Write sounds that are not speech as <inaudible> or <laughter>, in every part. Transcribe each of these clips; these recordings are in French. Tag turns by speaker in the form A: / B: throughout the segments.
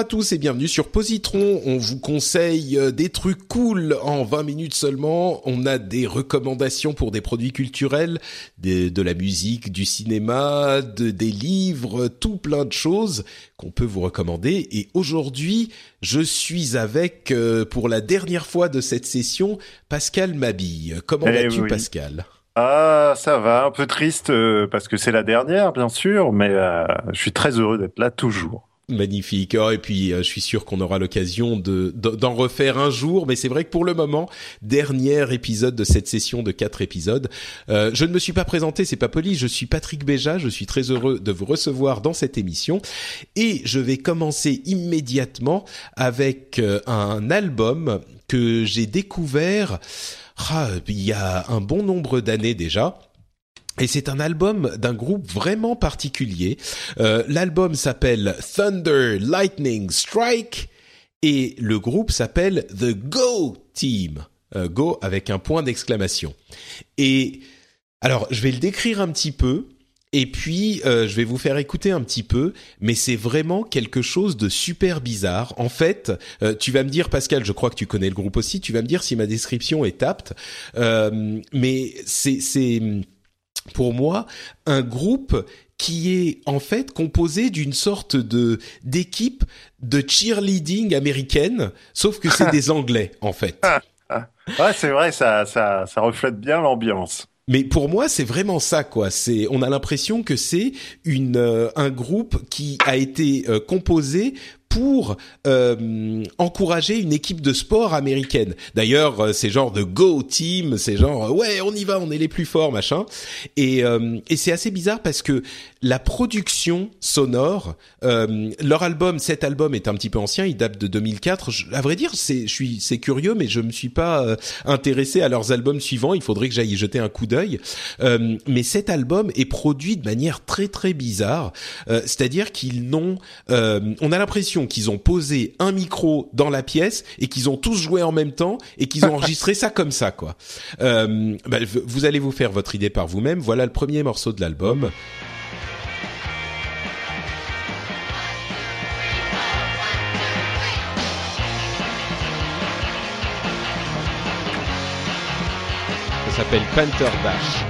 A: À tous et bienvenue sur Positron. On vous conseille euh, des trucs cool en 20 minutes seulement. On a des recommandations pour des produits culturels, des- de, la musique, du cinéma, de- des livres, tout plein de choses qu'on peut vous recommander. Et aujourd'hui, je suis avec, euh, pour la dernière fois de cette session, Pascal Mabille. Comment
B: Eh
A: vas-tu
B: oui.
A: Pascal?
B: Ah, ça va, un peu triste euh, parce que c'est la dernière, bien sûr, mais euh, je suis très heureux d'être là toujours.
A: Magnifique. Oh, et puis, euh, je suis sûr qu'on aura l'occasion de de- d'en refaire un jour. Mais c'est vrai que pour le moment, dernier épisode de cette session de quatre épisodes. Euh, je ne me suis pas présenté, c'est pas poli. Je suis Patrick Béja. Je suis très heureux de vous recevoir dans cette émission. Et je vais commencer immédiatement avec euh, un album que j'ai découvert ah, il y a un bon nombre d'années déjà. Et c'est un album d'un groupe vraiment particulier. Euh, L'album s'appelle Thunder Lightning Strike et le groupe s'appelle The Go Team. Euh, Go avec un point d'exclamation. Et alors, je vais le décrire un petit peu. Et puis, euh, je vais vous faire écouter un petit peu, mais c'est vraiment quelque chose de super bizarre. En fait, euh, tu vas me dire, Pascal, je crois que tu connais le groupe aussi, tu vas me dire si ma description est apte, Euh, mais c'est c'est pour moi un groupe qui est en fait composé d'une sorte de d'équipe de cheerleading américaine, sauf que c'est <laughs> des Anglais en fait. <laughs>
B: Ouais, c'est vrai, ça, ça, ça reflète bien l'ambiance.
A: Mais pour moi, c'est vraiment ça, quoi. C'est, on a l'impression que c'est une euh, un groupe qui a été euh, composé pour euh, encourager une équipe de sport américaine. D'ailleurs, euh, c'est genre de go team, c'est genre euh, ouais, on y va, on est les plus forts, machin. Et euh, et c'est assez bizarre parce que la production sonore, euh, leur album, cet album est un petit peu ancien, il date de 2004. Je- à vrai dire, c'est, je suis, c'est curieux, mais je me suis pas euh, intéressé à leurs albums suivants. Il faudrait que j'aille jeter un coup d'œil. Mais cet album est produit de manière très très bizarre. C'est-à-dire qu'ils n'ont, on a l'impression qu'ils ont posé un micro dans la pièce et qu'ils ont tous joué en même temps et qu'ils ont enregistré ça comme ça, quoi. Euh, bah, vous allez vous faire votre idée par vous-même. Voilà le premier morceau de l'album. Ça s'appelle Panther Dash.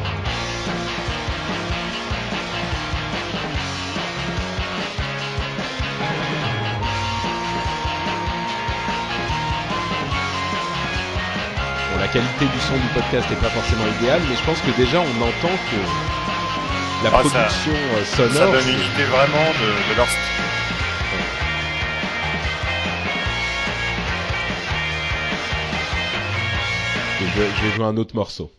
A: Qualité du son du podcast n'est pas forcément idéale, mais je pense que déjà on entend que la
B: Ah, ça-
A: production euh,
B: Ça
A: sonore.
B: donne
A: c'est-
B: une idée vraiment de, de leur style.
A: je vais jouer un autre morceau.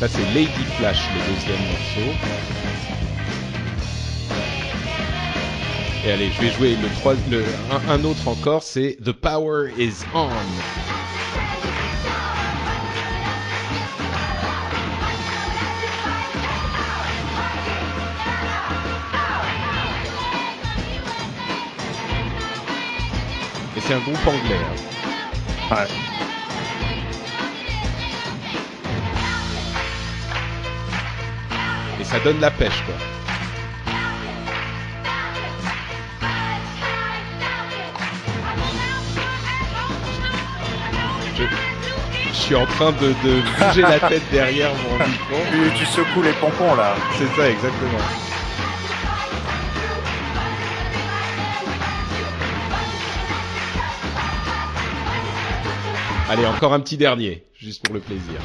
A: Ça c'est Lady Flash, le deuxième morceau. Et allez, je vais jouer le trois, le, un, autre encore, c'est The Power is On. Et c'est un groupe anglais. hein.
B: Ouais.
A: Ça donne la pêche, quoi. Je, suis en train de, de bouger la tête derrière mon <laughs> micro.
B: Tu, tu secoues les pompons là.
A: C'est ça, exactement. Allez, encore un petit dernier, juste pour le plaisir.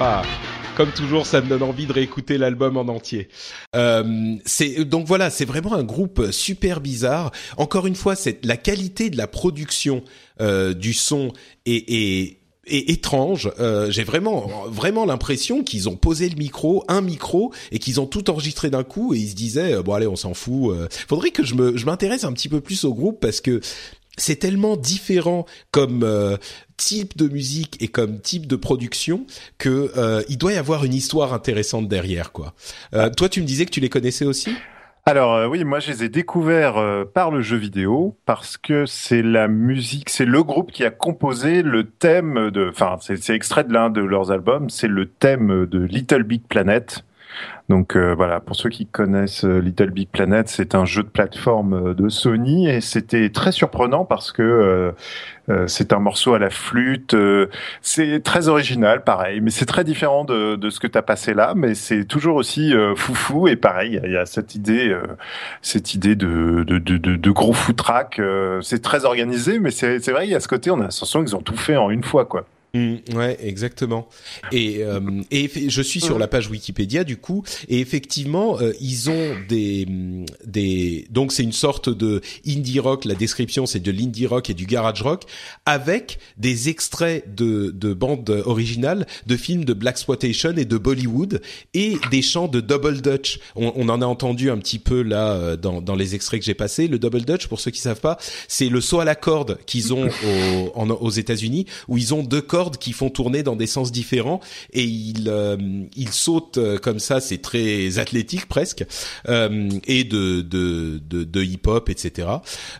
A: Ah, comme toujours, ça me donne envie de réécouter l'album en entier. Euh, c'est donc voilà, c'est vraiment un groupe super bizarre. Encore une fois, c'est la qualité de la production euh, du son est, étrange. Euh, J'ai vraiment vraiment l'impression qu'ils ont posé le micro, un micro, et qu'ils ont tout enregistré d'un coup. Et ils se disaient euh, bon allez, on s'en fout. Euh. Faudrait que je je m'intéresse un petit peu plus au groupe parce que c'est tellement différent comme euh, type de musique et comme type de production que euh, il doit y avoir une histoire intéressante derrière quoi. Euh, toi tu me disais que tu les connaissais aussi?
B: Alors euh, oui, moi je les ai découverts euh, par le jeu vidéo parce que c'est la musique, c'est le groupe qui a composé le thème de, enfin c'est extrait de l'un de leurs albums, c'est le thème de Little Big Planet. Donc euh, voilà, pour ceux qui connaissent euh, Little Big Planet, c'est un jeu de plateforme euh, de Sony et c'était très surprenant parce que c'est un morceau à la flûte, c'est très original, pareil, mais c'est très différent de, de ce que tu as passé là, mais c'est toujours aussi foufou et pareil, il y, a cette idée, cette idée de, de, de, de gros foutraque, c'est très organisé, mais c'est vrai, il y a ce côté, on a l'impression qu'ils ont tout fait en une fois, quoi.
A: Mm, ouais, exactement. Et, euh, et je suis sur la page Wikipédia du coup, et effectivement, euh, ils ont des des donc c'est une sorte de indie rock. La description c'est de l'indie rock et du garage rock avec des extraits de de bandes originales, de films de black exploitation et de Bollywood et des chants de double dutch. On, on en a entendu un petit peu là euh, dans dans les extraits que j'ai passés. Le double dutch, pour ceux qui savent pas, c'est le saut à la corde qu'ils ont aux, aux États-Unis où ils ont deux cordes qui font tourner dans des sens différents et il euh, il euh, comme ça, c'est très athlétique presque euh, et de de de, de hip hop etc.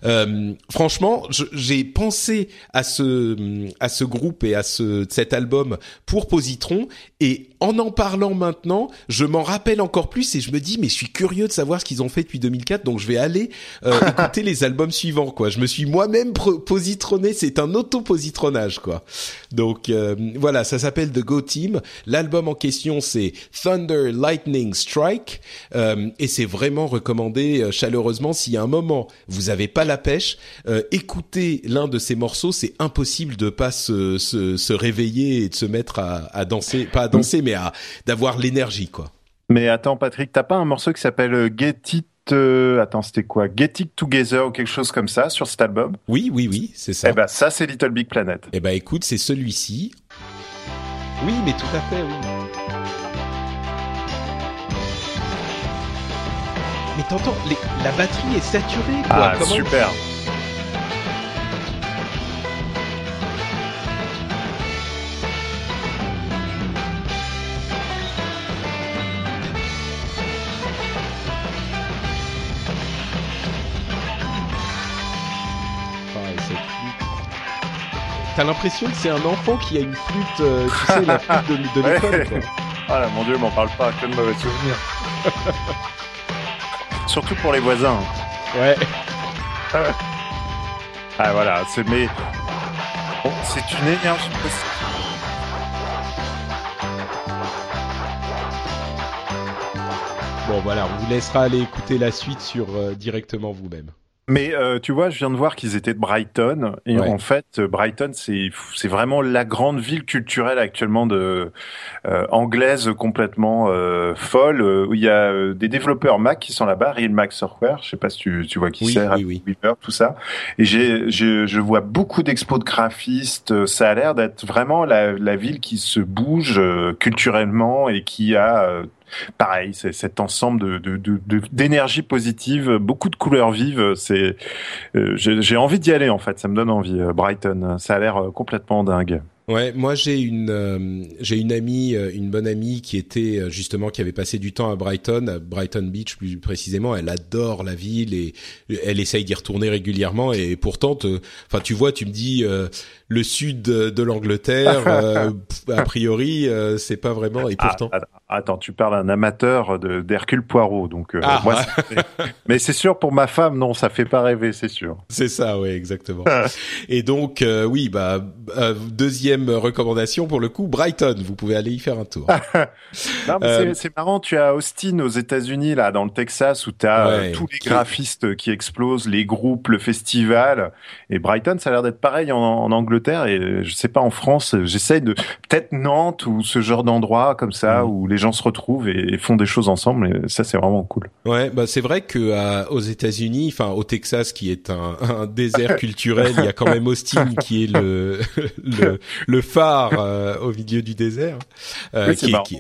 A: Euh, franchement, j'ai pensé à ce à ce groupe et à ce cet album pour Positron et en en parlant maintenant, je m'en rappelle encore plus et je me dis mais je suis curieux de savoir ce qu'ils ont fait depuis 2004 donc je vais aller euh, <laughs> écouter les albums suivants quoi. Je me suis moi-même positronné, c'est un auto-positronnage quoi. Donc euh, voilà, ça s'appelle The Go Team. L'album en question c'est Thunder Lightning Strike euh, et c'est vraiment recommandé euh, chaleureusement y a un moment vous avez pas la pêche, écoutez l'un de ces morceaux, c'est impossible de pas se, se, se, réveiller et de se mettre à, à danser, pas à danser mais à d'avoir l'énergie quoi.
B: Mais attends Patrick, t'as pas un morceau qui s'appelle Get It euh, attends, c'était quoi? Get It Together ou quelque chose comme ça sur cet album?
A: Oui, oui, oui, c'est ça.
B: Eh ben, ça, c'est Little Big Planet.
A: Eh ben, écoute, c'est celui-ci. Oui, mais tout à fait, oui. Mais t'entends, la batterie est saturée, quoi.
B: Ah, super.
A: T'as l'impression que c'est un enfant qui a une flûte, euh, tu sais, la flûte de, de <laughs> l'école.
B: Ah là, mon dieu, m'en parle pas, que de mauvais souvenirs. <laughs> Surtout pour les voisins.
A: Ouais. <laughs>
B: ah voilà, c'est mais bon, c'est une énergie possible.
A: Bon voilà, on vous laissera aller écouter la suite sur euh, directement vous-même.
B: Mais euh, tu vois, je viens de voir qu'ils étaient de Brighton et en fait, Brighton c'est c'est vraiment la grande ville culturelle actuellement de euh, anglaise complètement euh, folle où il y a euh, des développeurs Mac qui sont là-bas, Real Mac Software, je sais pas si tu, tu vois qui
A: oui,
B: c'est,
A: oui, oui.
B: tout ça. Et j'ai je, je vois beaucoup d'expos de graphistes, ça a l'air d'être vraiment la, la ville qui se bouge culturellement et qui a pareil, c'est cet ensemble de, d'énergie positive, beaucoup de couleurs vives. C'est, euh, j'ai envie d'y aller en fait. Ça me donne envie. Euh, Brighton, ça a l'air euh, complètement dingue.
A: Ouais, moi j'ai une euh, j'ai une amie, euh, une bonne amie qui était euh, justement qui avait passé du temps à Brighton, à Brighton Beach plus précisément. Elle adore la ville et elle essaye d'y retourner régulièrement. Et pourtant, enfin tu vois, tu me dis le sud de l'Angleterre, <laughs> a priori c'est pas vraiment. Et ah, pourtant.
B: Attends, tu parles un amateur d'Hercule Poirot, donc ah. moi, <laughs> mais c'est sûr pour ma femme, non, ça fait pas rêver, c'est sûr.
A: C'est ça, oui, exactement. et donc oui, bah deuxième recommandation pour le coup, Brighton. Vous pouvez aller y faire un tour. <laughs>
B: Euh, c'est marrant. Tu as Austin aux États-Unis, là, dans le Texas, où tu as euh, tous les graphistes qui explosent, les groupes, le festival. Et Brighton, ça a l'air d'être pareil en, Angleterre. Et je sais pas, en France, j'essaye de peut-être Nantes ou ce genre d'endroit comme ça mm. où les gens se retrouvent et, font des choses ensemble. Et ça, c'est vraiment cool.
A: Ouais, bah c'est vrai que euh, aux États-Unis, enfin au Texas, qui est un, un désert <laughs> culturel, il y a quand même Austin qui est le, <laughs> le le phare euh, au milieu du désert,
B: euh, qui, qui,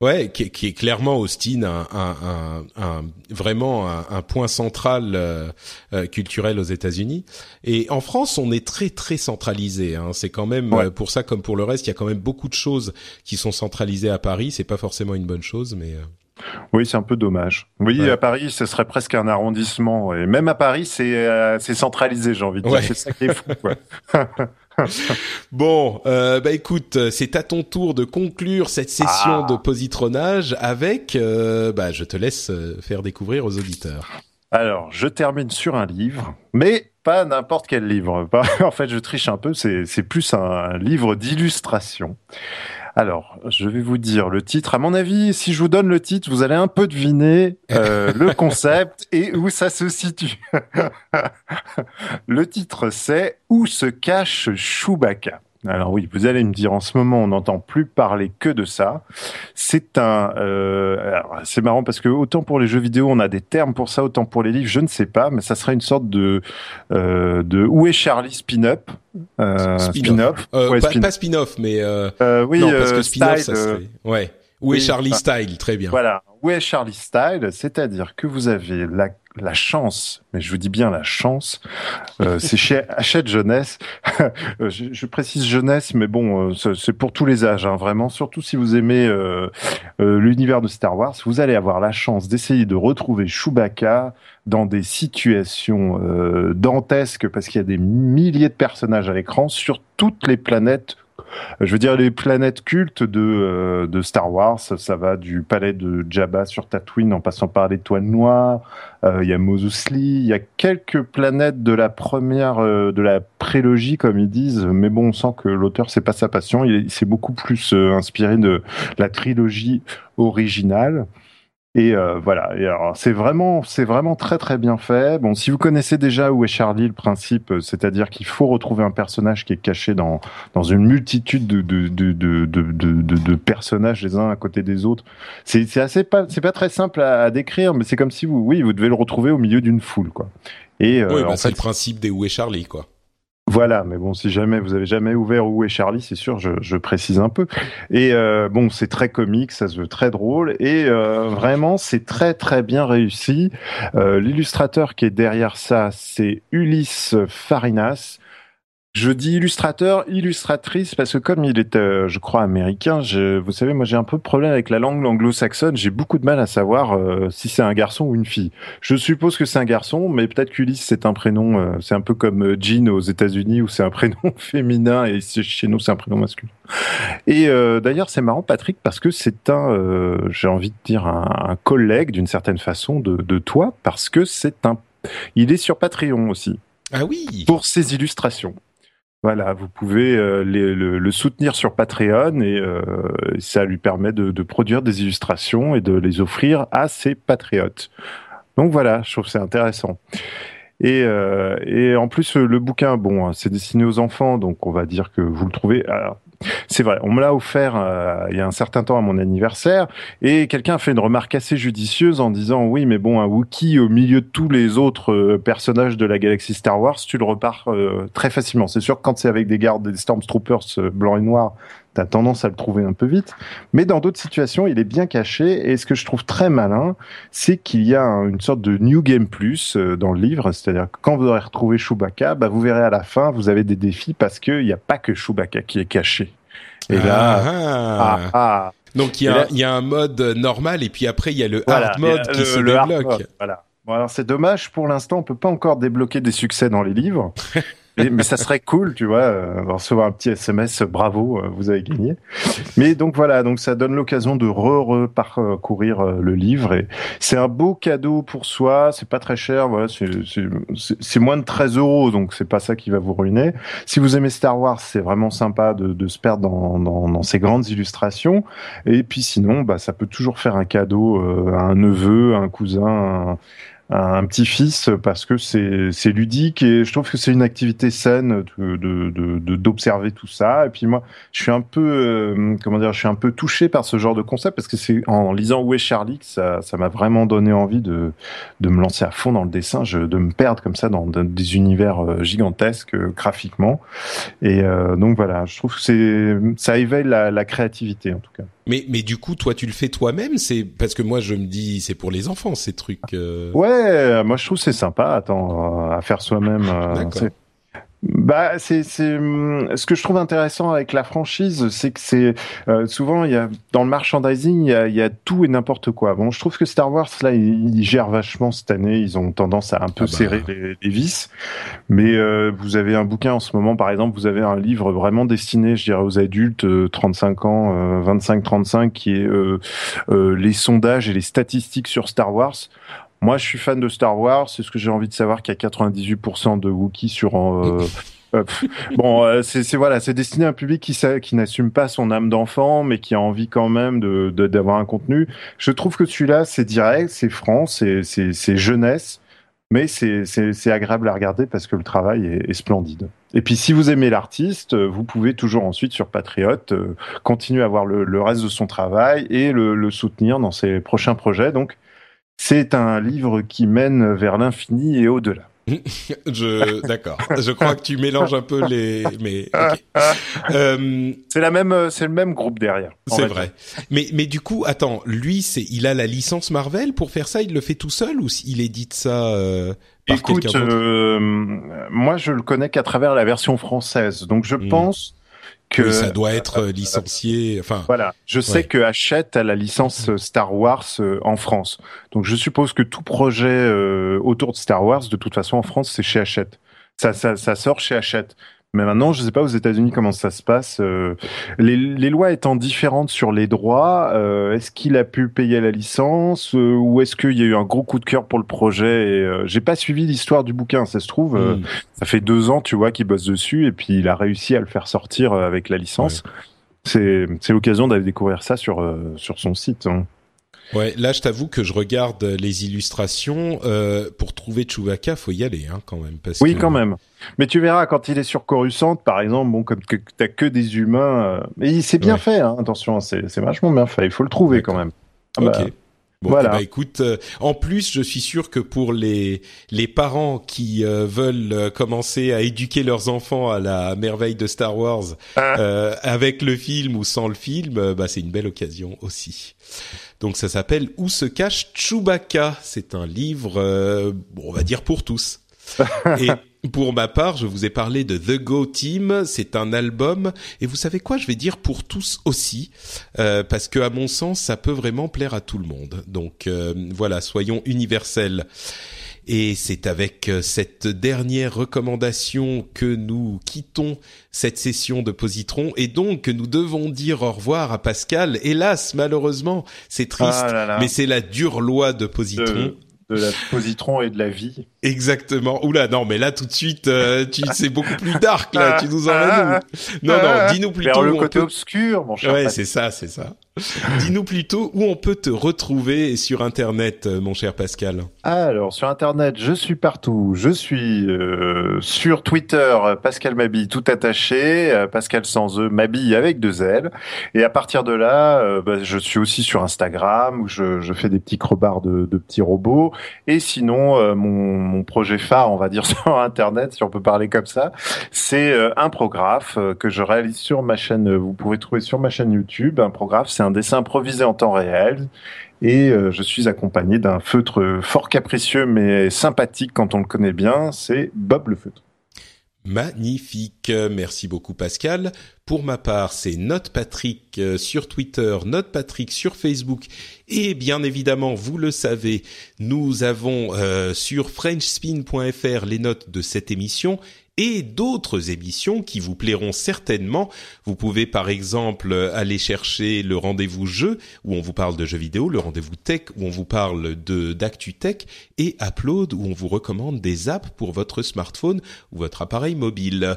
A: ouais, qui, qui, est clairement Austin, un, un, un, vraiment un, point central euh, culturel aux États-Unis. Et en France, on est très très centralisé. Hein. C'est quand même pour ça, comme pour le reste, il y a quand même beaucoup de choses qui sont centralisées à Paris. C'est pas forcément une bonne chose, mais
B: oui, c'est un peu dommage. Oui, à Paris, ce serait presque un arrondissement. Et même à Paris, c'est c'est centralisé, j'ai envie de dire. C'est ça qui est fou. Quoi. <laughs> <laughs>
A: bon, euh, bah écoute, c'est à ton tour de conclure cette session ah. de positronage avec, euh, bah je te laisse euh, faire découvrir aux auditeurs.
B: Alors, je termine sur un livre, mais pas n'importe quel livre. <laughs> en fait, je triche un peu, c'est plus un livre d'illustration. Alors, je vais vous dire le titre. À mon avis, si je vous donne le titre, vous allez un peu deviner euh, le <laughs> concept et où ça se situe. <laughs> le titre, c'est Où se cache Chewbacca? Alors oui, vous allez me dire en ce moment on n'entend plus parler que de ça. C'est un, euh, c'est marrant parce que autant pour les jeux vidéo on a des termes pour ça, autant pour les livres je ne sais pas, mais ça serait une sorte de euh, de où est Charlie spin-up.
A: Euh, spin-off. Euh, pas, spin-off, mais
B: euh, oui,
A: non, parce que spin-off ça serait. Ouais. Où est Charlie Style Très bien.
B: Voilà. Où est Charlie Style? C'est-à-dire que vous avez la la chance, mais je vous dis bien la chance, euh, <laughs> c'est chez Hachette Jeunesse. <laughs> je, je, précise jeunesse, mais bon, euh, c'est pour tous les âges, hein, vraiment. Surtout si vous aimez euh, euh, l'univers de Star Wars, vous allez avoir la chance d'essayer de retrouver Chewbacca dans des situations euh, dantesques, parce qu'il y a des milliers de personnages à l'écran sur toutes les planètes je veux dire les planètes cultes de, euh, de Star Wars, ça va du palais de Jabba sur Tatooine en passant par l'étoile noire, euh, il y a Mos il y a quelques planètes de la première euh, de la prélogie comme ils disent, mais bon on sent que l'auteur c'est pas sa passion, il s'est beaucoup plus inspiré de la trilogie originale. Et euh, voilà. Et alors, c'est vraiment, c'est vraiment très très bien fait. Bon, si vous connaissez déjà où est Charlie, le principe, euh, c'est-à-dire qu'il faut retrouver un personnage qui est caché dans dans une multitude de de de de de, de, personnages les uns à côté des autres. C'est c'est assez pas c'est pas très simple à, décrire, mais c'est comme si vous oui vous devez le retrouver au milieu d'une foule quoi.
A: Et euh, oui, bah, c'est le principe des où est Charlie quoi.
B: Voilà, mais bon, si jamais vous avez jamais ouvert Où est Charlie, c'est sûr, je, précise un peu. Et euh, bon, c'est très comique, ça se veut très drôle, et euh, vraiment, c'est très très bien réussi. Euh, L'illustrateur qui est derrière ça, c'est Ulysse Farinas. Je dis illustrateur, illustratrice, parce que comme il est, euh, je crois, américain, je, vous savez, moi j'ai un peu de problème avec la langue anglo-saxonne. J'ai beaucoup de mal à savoir euh, si c'est un garçon ou une fille. Je suppose que c'est un garçon, mais peut-être qu'Ulysse c'est un prénom, euh, c'est un peu comme Jean aux États-Unis où c'est un <laughs> prénom féminin et chez nous c'est un prénom masculin. Et d'ailleurs c'est marrant, Patrick, parce que c'est un, j'ai envie de dire un, collègue d'une certaine façon de, de toi, parce que c'est un, il est sur Patreon aussi.
A: Ah oui.
B: Pour ses illustrations. Voilà, vous pouvez euh, le, soutenir sur Patreon et euh, ça lui permet de, produire des illustrations et de les offrir à ses patriotes. Donc voilà, je trouve c'est intéressant. Et, euh, et en plus, le bouquin, bon, hein, c'est destiné aux enfants, donc on va dire que vous le trouvez. C'est vrai, on me l'a offert euh, il y a un certain temps à mon anniversaire, et quelqu'un a fait une remarque assez judicieuse en disant oui, mais bon, un Wookiee au milieu de tous les autres euh, personnages de la galaxie Star Wars, tu le repars euh, très facilement. C'est sûr que quand c'est avec des gardes, des Stormtroopers blancs et noirs, tu as tendance à le trouver un peu vite. Mais dans d'autres situations, il est bien caché. Et ce que je trouve très malin, c'est qu'il y a une sorte de New Game Plus euh, dans le livre. C'est-à-dire que quand vous aurez retrouvé Chewbacca, bah, vous verrez à la fin, vous avez des défis parce qu'il n'y a pas que Chewbacca qui est caché.
A: Et là, ah, ah. ah. donc il y, a, il y a un mode normal et puis après il y a le hard mode qui se débloque.
B: voilà. Bon alors c'est dommage pour l'instant on peut pas encore débloquer des succès dans les livres. <laughs> mais, ça serait cool, tu vois, euh, recevoir un petit SMS, bravo, euh, vous avez gagné. Mais donc voilà, donc ça donne l'occasion de re-parcourir euh, le livre et c'est un beau cadeau pour soi. C'est pas très cher, voilà, c'est moins de 13 euros, donc c'est pas ça qui va vous ruiner. Si vous aimez Star Wars, c'est vraiment sympa de, de se perdre dans, dans, dans, ces grandes illustrations. Et puis sinon, bah, ça peut toujours faire un cadeau à un neveu, à un cousin. Un petit-fils parce que c'est ludique et je trouve que c'est une activité saine de d'observer de, tout ça. Et puis moi, je suis un peu euh, comment dire, je suis un peu touché par ce genre de concept parce que c'est en lisant Où est Charlie que ça m'a vraiment donné envie de de me lancer à fond dans le dessin, je, de me perdre comme ça dans, des univers euh, gigantesques euh, graphiquement. Et donc voilà, je trouve que ça éveille la, la créativité en tout cas.
A: Mais, mais du coup, toi, tu le fais toi-même C'est parce que moi, je me dis, c'est pour les enfants ces trucs. Euh.
B: Ouais, moi je trouve c'est sympa. Attends, à faire soi-même. Euh, bah, c'est hum, ce que je trouve intéressant avec la franchise, c'est que c'est euh, souvent il y a dans le merchandising il y a, il y a tout et n'importe quoi. Bon, je trouve que Star Wars là ils, gèrent vachement cette année, ils ont tendance à un peu ah bah. serrer les, les, vis. Mais euh, vous avez un bouquin en ce moment par exemple, vous avez un livre vraiment destiné, je dirais aux adultes 35 euh, ans, 25 35 qui est les sondages et les statistiques sur Star Wars. Moi, je suis fan de Star Wars. C'est ce que j'ai envie de savoir qu'il y a 98% de Wookiees sur. Euh, <laughs> euh bon, euh, c'est voilà, c'est destiné à un public qui, qui n'assume pas son âme d'enfant, mais qui a envie quand même de d'avoir un contenu. Je trouve que celui-là, c'est direct, c'est franc, c'est jeunesse, mais c'est c'est agréable à regarder parce que le travail est, est splendide. Et puis, si vous aimez l'artiste, vous pouvez toujours ensuite sur Patriote euh, continuer à voir le, le, reste de son travail et le, le soutenir dans ses prochains projets. Donc c'est un livre qui mène vers l'infini et au-delà. <laughs>
A: je d'accord. Je crois que tu mélanges un peu les. Mais
B: euh, c'est la même, c'est le même groupe derrière.
A: C'est vrai. Mais mais du coup, attends, lui, c'est il a la licence Marvel pour faire ça. Il le fait tout seul ou il édite ça euh, par quelqu'un d'autre?
B: euh, Moi, je le connais qu'à travers la version française. Donc, je hmm. pense que
A: ça doit être euh, licencié. Enfin,
B: voilà. Je sais que Hachette a la licence euh, Star Wars euh, en France, donc je suppose que tout projet autour de Star Wars, de toute façon en France, c'est chez Hachette. Ça, ça, ça sort chez Hachette. Mais maintenant, je ne sais pas aux États-Unis comment ça se passe. Euh, les, les, lois étant différentes sur les droits, euh, est-ce qu'il a pu payer la licence euh, ou est-ce qu'il y a eu un gros coup de cœur pour le projet et, J'ai pas suivi l'histoire du bouquin. Ça se trouve, hmm. ça fait deux ans, tu vois, qu'il bosse dessus et puis il a réussi à le faire sortir avec la licence. C'est l'occasion d'aller découvrir ça sur sur son site. Hein.
A: Ouais, là je t'avoue que je regarde les illustrations. Euh, pour trouver Chewbacca, faut y aller hein, quand même. Parce
B: oui, quand même. Mais tu verras quand il est sur Coruscant, par exemple, bon, comme que t'as que des humains, mais euh, c'est bien fait. Hein, attention, c'est vachement bien fait. Il faut le trouver quand même.
A: Ah bah. Bon, voilà. Eh ben, écoute, euh, en plus, je suis sûr que pour les les parents qui veulent commencer à éduquer leurs enfants à la merveille de Star Wars, ah. avec le film ou sans le film, bah c'est une belle occasion aussi. Donc ça s'appelle Où se cache Chewbacca? C'est un livre, euh, on va dire pour tous. <laughs> Et pour ma part, je vous ai parlé de The Go Team. C'est un album. Et vous savez quoi? Je vais dire pour tous aussi, euh, parce que à mon sens, ça peut vraiment plaire à tout le monde. Donc euh, voilà, soyons universels. Et c'est avec euh, cette dernière recommandation que nous quittons cette session de Positron et donc que nous devons dire au revoir à Pascal. Hélas, malheureusement, c'est triste, ah mais c'est la dure loi de Positron.
B: De, la Positron et de la vie.
A: Exactement. Oula, non, mais là tout de suite, euh, tu c'est beaucoup plus dark là. tu nous emmènes <laughs> Non, non, dis-nous plutôt.
B: Vers le côté obscur, mon cher.
A: Ouais, c'est ça, c'est ça. Dis-nous plutôt où on peut te retrouver sur Internet, euh, mon cher Pascal.
B: Alors, sur Internet, je suis partout. Je suis euh, sur Twitter, Pascal Mabille, tout attaché. Euh, Pascal sans E, Mabille avec deux L. Et à partir de là, bah, je suis aussi sur Instagram, où je, je fais des petits crobards de, de, petits robots. Et sinon, mon, mon, projet phare, on va dire <laughs> sur Internet, si on peut parler comme ça, c'est un prographe que je réalise sur ma chaîne. Vous pouvez trouver sur ma chaîne YouTube. Un prographe, c'est un dessin improvisé en temps réel. Et euh, je suis accompagné d'un feutre fort capricieux mais sympathique quand on le connaît bien, c'est Bob le feutre.
A: Magnifique, merci beaucoup Pascal. Pour ma part, c'est Note Patrick euh, sur Twitter, Note Patrick sur Facebook et bien évidemment, vous le savez, nous avons euh, sur frenchspin.fr les notes de cette émission et d'autres émissions qui vous plairont certainement. Vous pouvez par exemple aller chercher le rendez-vous jeu où on vous parle de jeux vidéo, le rendez-vous tech où on vous parle de d'actu tech et Upload où on vous recommande des apps pour votre smartphone ou votre appareil mobile.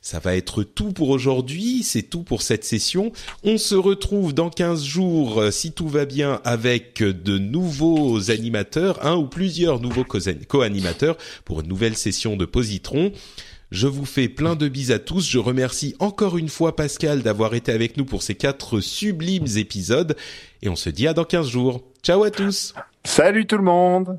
A: Ça va être tout pour aujourd'hui, c'est tout pour cette session. On se retrouve dans 15 jours si tout va bien avec de nouveaux animateurs, un ou plusieurs nouveaux co-animateurs pour une nouvelle session de Positron. Je vous fais plein de bises à tous. Je remercie encore une fois Pascal d'avoir été avec nous pour ces quatre sublimes épisodes. Et on se dit à dans 15 jours. Ciao à tous.
B: Salut tout le monde.